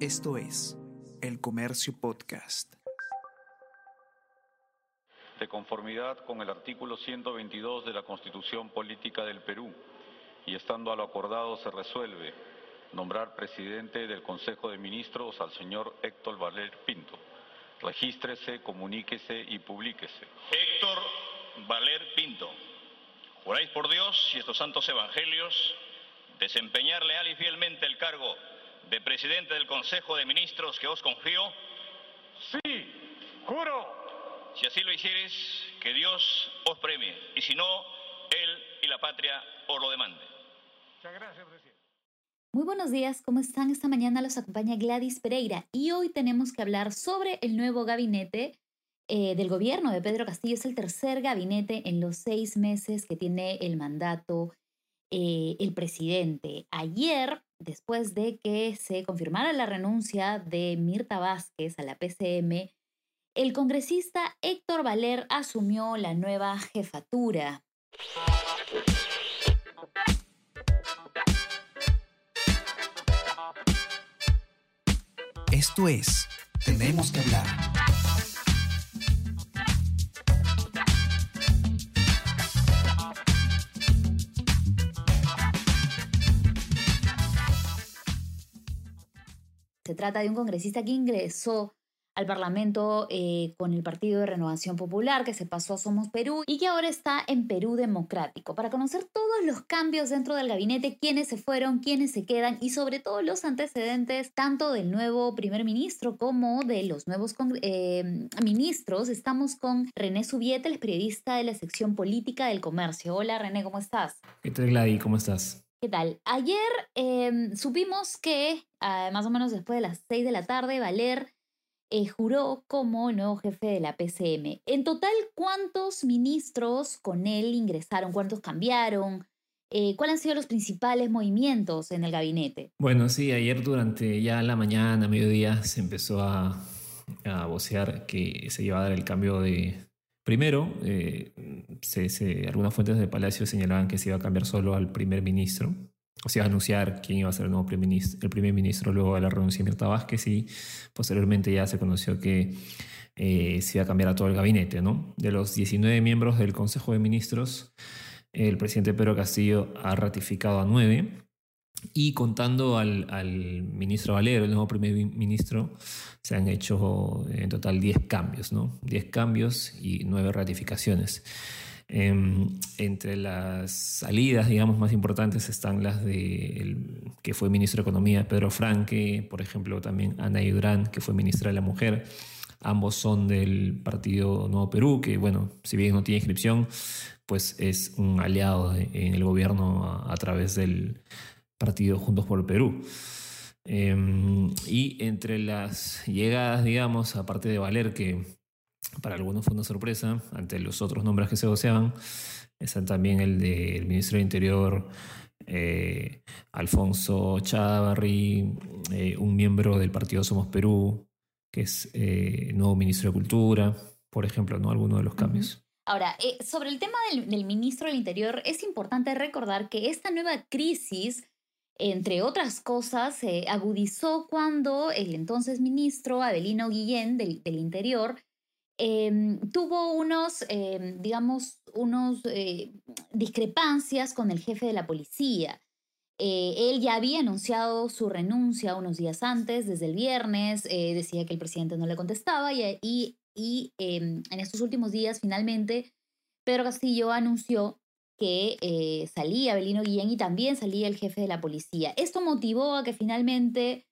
Esto es El Comercio Podcast. De conformidad con el artículo 122 de la Constitución Política del Perú y estando a lo acordado se resuelve nombrar presidente del Consejo de Ministros al señor Héctor Valer Pinto. Regístrese, comuníquese y publíquese. Héctor Valer Pinto, juráis por Dios y estos santos evangelios desempeñar leal y fielmente el cargo de presidente del Consejo de Ministros que os confío? Sí, juro. Si así lo hicieres, que Dios os premie, y si no, Él y la patria os lo demande. Muchas gracias, presidente. Muy buenos días, ¿cómo están? Esta mañana los acompaña Gladys Pereira y hoy tenemos que hablar sobre el nuevo gabinete eh, del gobierno de Pedro Castillo. Es el tercer gabinete en los seis meses que tiene el mandato eh, el presidente. Ayer, después de que se confirmara la renuncia de Mirta Vázquez a la PCM, el congresista Héctor Valer asumió la nueva jefatura. Esto es Tenemos que hablar. Trata de un congresista que ingresó al Parlamento eh, con el Partido de Renovación Popular, que se pasó a Somos Perú y que ahora está en Perú Democrático, para conocer todos los cambios dentro del gabinete, quiénes se fueron, quiénes se quedan y sobre todo los antecedentes tanto del nuevo primer ministro como de los nuevos eh, ministros. Estamos con René Subieta, el periodista de la sección política del comercio. Hola René, ¿cómo estás? ¿Qué tal Gladys? ¿Cómo estás? ¿Qué tal? Ayer em, supimos que ah, más o menos después de las 6 de la tarde, Valer eh, juró como nuevo jefe de la PCM. En total, ¿cuántos ministros con él ingresaron? ¿Cuántos cambiaron? Eh, ¿Cuáles han sido los principales movimientos en el gabinete? Bueno, sí, ayer durante ya la mañana, mediodía, se empezó a, a vocear que se iba a dar el cambio de... Primero, eh, algunas fuentes de Palacio señalaban que se iba a cambiar solo al primer ministro, o sea, anunciar quién iba a ser el nuevo primer ministro, el primer ministro luego de la renuncia de Mirta Vázquez y posteriormente ya se conoció que eh, se iba a cambiar a todo el gabinete. ¿no? De los 19 miembros del Consejo de Ministros, el presidente Pedro Castillo ha ratificado a 9 y contando al, al, ministro Valero, el nuevo primer ministro, se han hecho en total 10 cambios, ¿no? 10 cambios y 9 ratificaciones. Eh, entre las salidas, digamos, más importantes están las de el, que fue ministro de Economía, Pedro Franque, por ejemplo, también Ana Durán, que fue ministra de la Mujer. Ambos son del Partido Nuevo Perú, que, bueno, si bien no tiene inscripción, pues es un aliado en el gobierno a, a través del partido Juntos por el Perú. Eh, y entre las llegadas, digamos, aparte de Valer, que para algunos fue una sorpresa ante los otros nombres que se voceaban. Están también el del ministro de Interior, eh, Alfonso Chávarri, eh, un miembro del partido Somos Perú, que es eh, nuevo ministro de Cultura, por ejemplo, ¿no? Algunos de los cambios. Ahora, sobre el tema del, del, ministro del Interior, es importante recordar que esta nueva crisis, entre otras cosas, se agudizó cuando el entonces ministro Abelino Guillén del, Interior eh, tuvo unos, eh, digamos, unos eh, discrepancias con el jefe de la policía. Eh, él ya había anunciado su renuncia unos días antes, desde el viernes, decía que el presidente no le contestaba y, y, y em, en estos últimos días finalmente Pedro Castillo anunció que salía Belino Guillén y también salía el jefe de la policía. Esto motivó a que finalmente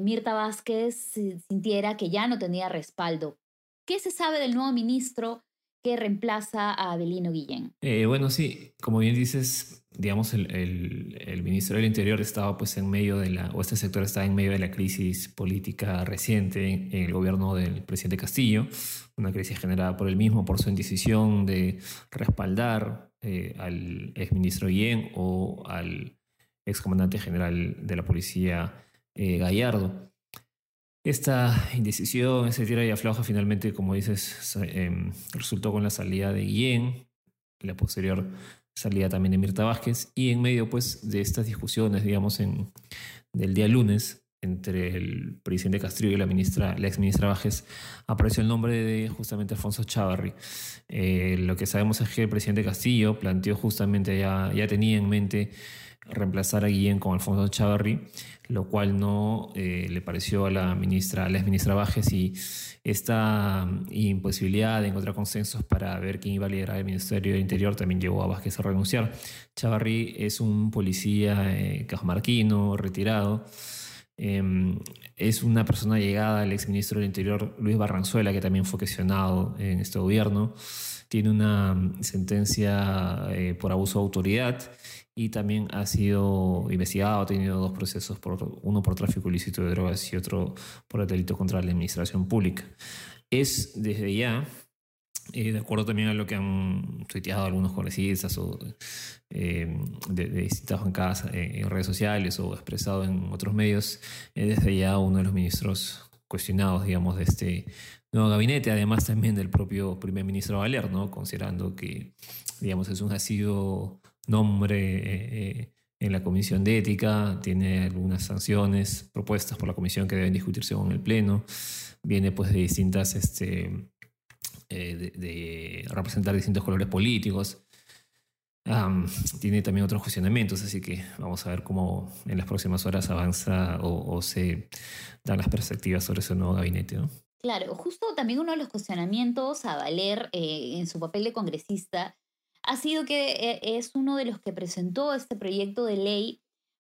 Mirta Vázquez sintiera que ya no tenía respaldo ¿Qué se sabe del nuevo ministro que reemplaza a Abelino Guillén? Eh, bueno, sí, como bien dices, digamos, el, ministro del Interior estaba pues en medio de la, o este sector está en medio de la crisis política reciente en el gobierno del presidente Castillo, una crisis generada por él mismo, por su indecisión de respaldar eh, al exministro Guillén o al excomandante general de la policía eh, Gallardo. Esta indecisión, ese tira y afloja, finalmente, como dices, eh, resultó con la salida de Guillén, la posterior salida también de Mirta Vázquez, y en medio pues, de estas discusiones, digamos, en, del día lunes, entre el presidente Castillo y la ministra, la ex ministra Bajes, apareció el nombre de justamente Alfonso Chávarri. Eh, lo que sabemos es que el presidente Castillo planteó justamente, ya, ya tenía en mente reemplazar a Guillén con Alfonso Chávarri, lo cual no eh, le pareció a la ministra, a la ex ministra Bajes y esta imposibilidad de encontrar consensos para ver quién iba a liderar el Ministerio del Interior también llevó a Vázquez a renunciar. Chavarri es un policía eh, cajamarquino, retirado. Em, es una persona llegada al exministro del Interior, Luis Barranzuela, que también fue cuestionado en este gobierno. Tiene una sentencia eh, por abuso de autoridad y también ha sido investigado, ha tenido dos procesos, por, uno por tráfico ilícito de drogas y otro por el delito contra la administración pública. Es desde ya, eh, de acuerdo también a lo que han tuiteado algunos congresistas o eh, de, distintas bancadas eh, en redes sociales o expresado en otros medios, es desde ya uno de los ministros cuestionados, digamos, de este nuevo gabinete, además también del propio primer ministro Valer, ¿no? considerando que, digamos, es un ha sido nombre eh, eh, en la Comisión de Ética, tiene algunas sanciones propuestas por la Comisión que deben discutirse con el Pleno, viene pues de distintas, este, eh, de, representar distintos colores políticos. tiene también otros cuestionamientos, así que vamos a ver cómo en las próximas horas avanza o, se dan las perspectivas sobre ese nuevo gabinete. Claro, justo también uno de los cuestionamientos a Valer en su papel de congresista ha sido que eh, es uno de los que presentó este proyecto de ley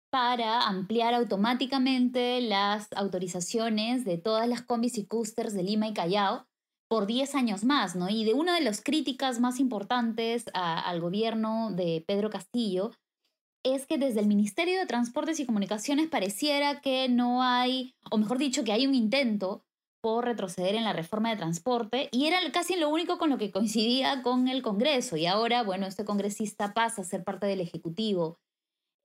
para ampliar automáticamente las autorizaciones de todas las combis y coasters de Lima y Callao por 10 años más, ¿no? Y de una de las críticas más importantes al gobierno de Pedro Castillo es que desde el Ministerio de Transportes y Comunicaciones pareciera que no hay, o mejor dicho, que hay un intento por retroceder en la reforma de transporte y era casi lo único con lo que coincidía con el Congreso y ahora, bueno, este congresista pasa a ser parte del Ejecutivo.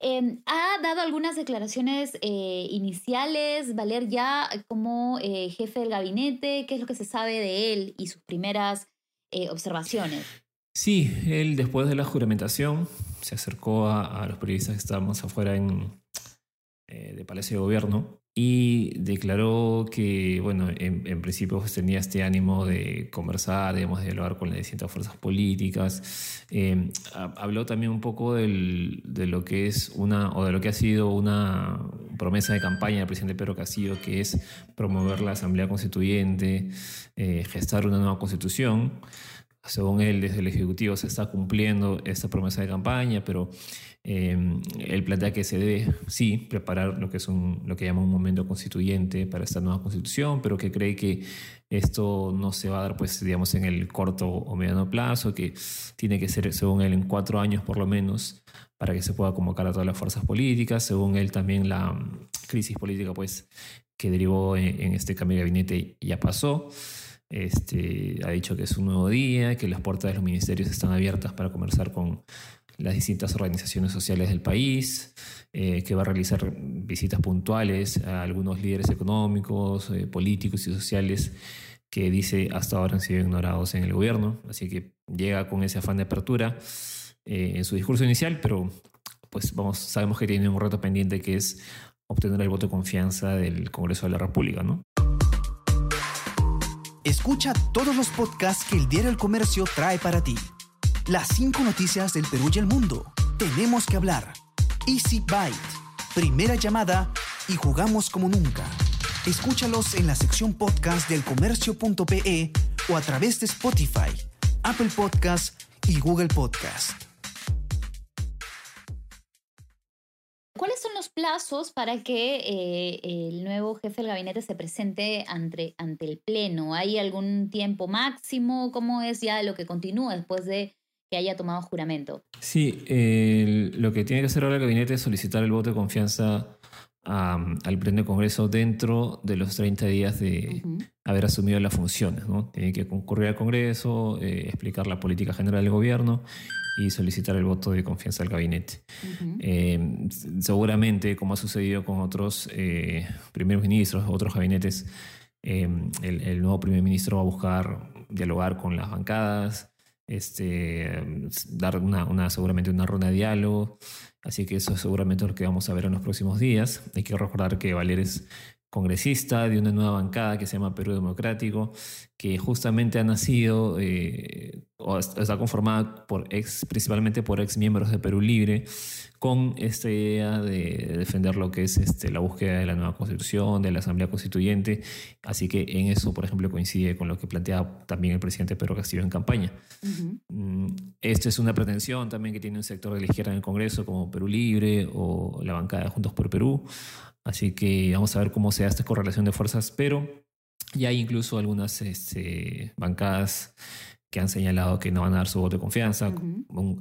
Em, ha dado algunas declaraciones eh, iniciales, Valer ya como eh, jefe del gabinete, ¿qué es lo que se sabe de él y sus primeras eh, observaciones? Sí, él después de la juramentación se acercó a, los periodistas que estábamos afuera en, de Palacio de Gobierno y declaró que, bueno, en, principio pues, tenía este ánimo de conversar, digamos, de dialogar con las distintas fuerzas políticas. Eh, habló también un poco de lo que es una, o de lo que ha sido una promesa de campaña del presidente Pedro Castillo, que es promover la Asamblea Constituyente, eh, gestar una nueva constitución. Según él, desde el Ejecutivo se está cumpliendo esta promesa de campaña, pero eh, él plantea que se debe, sí, preparar lo que, es un, lo que llama un momento constituyente para esta nueva constitución, pero que cree que esto no se va a dar, pues, digamos, en el corto o mediano plazo, que tiene que ser, según él, en cuatro años por lo menos, para que se pueda convocar a todas las fuerzas políticas. Según él, también la crisis política, pues, que derivó en, este cambio de gabinete ya pasó. Este, ha dicho que es un nuevo día, que las puertas de los ministerios están abiertas para conversar con las distintas organizaciones sociales del país, eh, que va a realizar visitas puntuales a algunos líderes económicos, eh, políticos y sociales que dice hasta ahora han sido ignorados en el gobierno. Así que llega con ese afán de apertura eh, en su discurso inicial, pero pues vamos, sabemos que tiene un reto pendiente que es obtener el voto de confianza del Congreso de la República, ¿no? Escucha todos los podcasts que el Diario El Comercio trae para ti las cinco noticias del Perú y el mundo. Tenemos que hablar. Easy Byte. Primera llamada y jugamos como nunca. Escúchalos en la sección podcast del comercio.pe o a través de Spotify, Apple Podcast y Google Podcast. Plazos para que eh, el nuevo jefe del gabinete se presente ante, ante el Pleno? ¿Hay algún tiempo máximo? ¿Cómo es ya lo que continúa después de que haya tomado juramento. Sí, lo que tiene que hacer ahora el gabinete es solicitar el voto de confianza al Pleno del Congreso dentro de los 30 días de haber asumido las funciones. ¿no? Tiene que concurrir al Congreso, eh, explicar la política general del gobierno y solicitar el voto de confianza al gabinete. Eh, seguramente, como ha sucedido con otros eh, primeros ministros, otros gabinetes, el, el, nuevo primer ministro va a buscar dialogar con las bancadas, este, dar una, una, seguramente una ronda de diálogo. Así que eso es seguramente lo que vamos a ver en los próximos días. Hay que recordar que Valer es congresista de una nueva bancada que se llama Perú Democrático, que justamente ha nacido eh, o está conformada por ex, principalmente por ex miembros de Perú Libre, con esta idea de defender lo que es este, la búsqueda de la nueva constitución, de la Asamblea Constituyente. Así que en eso, por ejemplo, coincide con lo que plantea también el presidente Pedro Castillo en campaña. Uh Esta es una pretensión también que tiene un sector de la izquierda en el Congreso, como Perú Libre o la bancada Juntos por Perú. Así que vamos a ver cómo se da esta correlación de fuerzas, pero ya hay incluso algunas este, bancadas que han señalado que no van a dar su voto de confianza.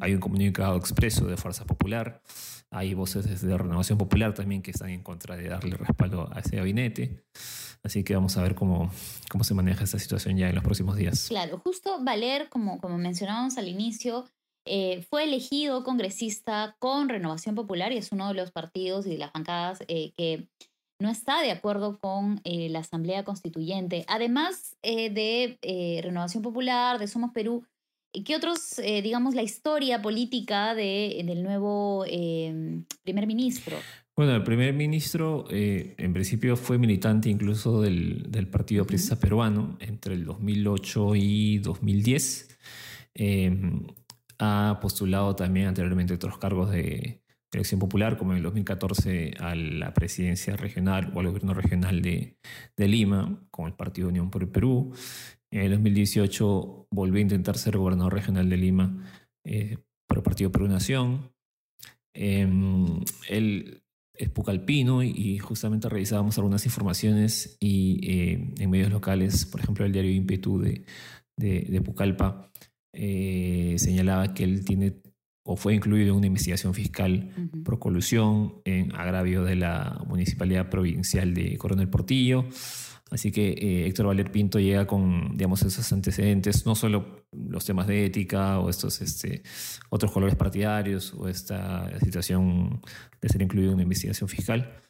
hay un comunicado expreso de Fuerza Popular. Hay voces desde Renovación Popular también que están en contra de darle respaldo a ese gabinete. Así que vamos a ver cómo, cómo se maneja esta situación ya en los próximos días. Claro, justo Valer, como, como mencionábamos al inicio, eh, fue elegido congresista con Renovación Popular y es uno de los partidos y de las bancadas eh, que no está de acuerdo con eh, la Asamblea Constituyente. Además de Renovación Popular, de Somos Perú, ¿qué otros, digamos, la historia política de, del nuevo primer ministro? Bueno, el primer ministro en principio fue militante incluso del, del Partido uh Peruano entre el 2008 y 2010 ha postulado también anteriormente otros cargos de elección popular, como en el 2014 a la presidencia regional o al gobierno regional de, Lima, con el Partido Unión por el Perú. En el 2018 volvió a intentar ser gobernador regional de Lima eh, por el Partido Perú Nación. Em, él es pucalpino y, justamente revisábamos algunas informaciones y eh, en medios locales, por ejemplo el diario Impetu de, de Pucallpa, eh, señalaba que él tiene o fue incluido en una investigación fiscal por colusión en agravio de la Municipalidad Provincial de Coronel Portillo. Así que eh, Héctor Valer Pinto llega con, digamos, esos antecedentes, no solo los temas de ética o estos este, otros colores partidarios o esta situación de ser incluido en una investigación fiscal,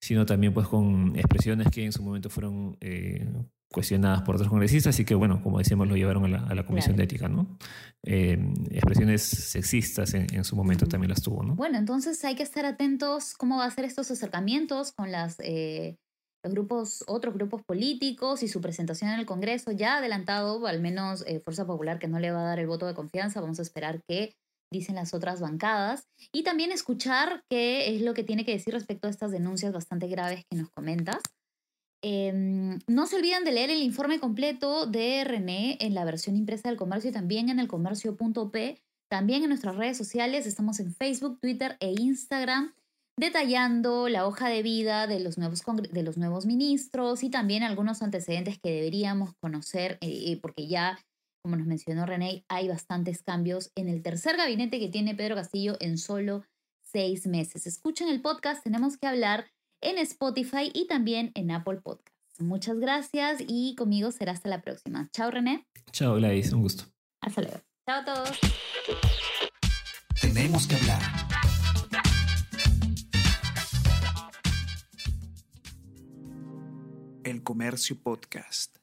sino también pues con expresiones que en su momento fueron eh, cuestionadas por otros congresistas y que, bueno, como decíamos, lo llevaron a la, Comisión de Ética, ¿no? Eh, expresiones sexistas en, su momento también las tuvo, ¿no? Bueno, entonces hay que estar atentos cómo va a ser estos acercamientos con las, eh, los grupos, otros grupos políticos y su presentación en el Congreso. Ya adelantado, al menos eh, Fuerza Popular, que no le va a dar el voto de confianza, vamos a esperar que dicen las otras bancadas y también escuchar qué es lo que tiene que decir respecto a estas denuncias bastante graves que nos comentas. Em, no se olviden de leer el informe completo de René en la versión impresa del comercio y también en el comercio.p. También en nuestras redes sociales estamos en Facebook, Twitter e Instagram detallando la hoja de vida de los nuevos, ministros y también algunos antecedentes que deberíamos conocer, eh, eh, porque ya, como nos mencionó René, hay bastantes cambios en el tercer gabinete que tiene Pedro Castillo en solo seis meses. Escuchen el podcast, tenemos que hablar en Spotify y también en Apple Podcasts. Muchas gracias y conmigo será hasta la próxima. Chao René. Chao Gladys, un gusto. Hasta luego. Chao a todos. Tenemos que hablar. El Comercio Podcast.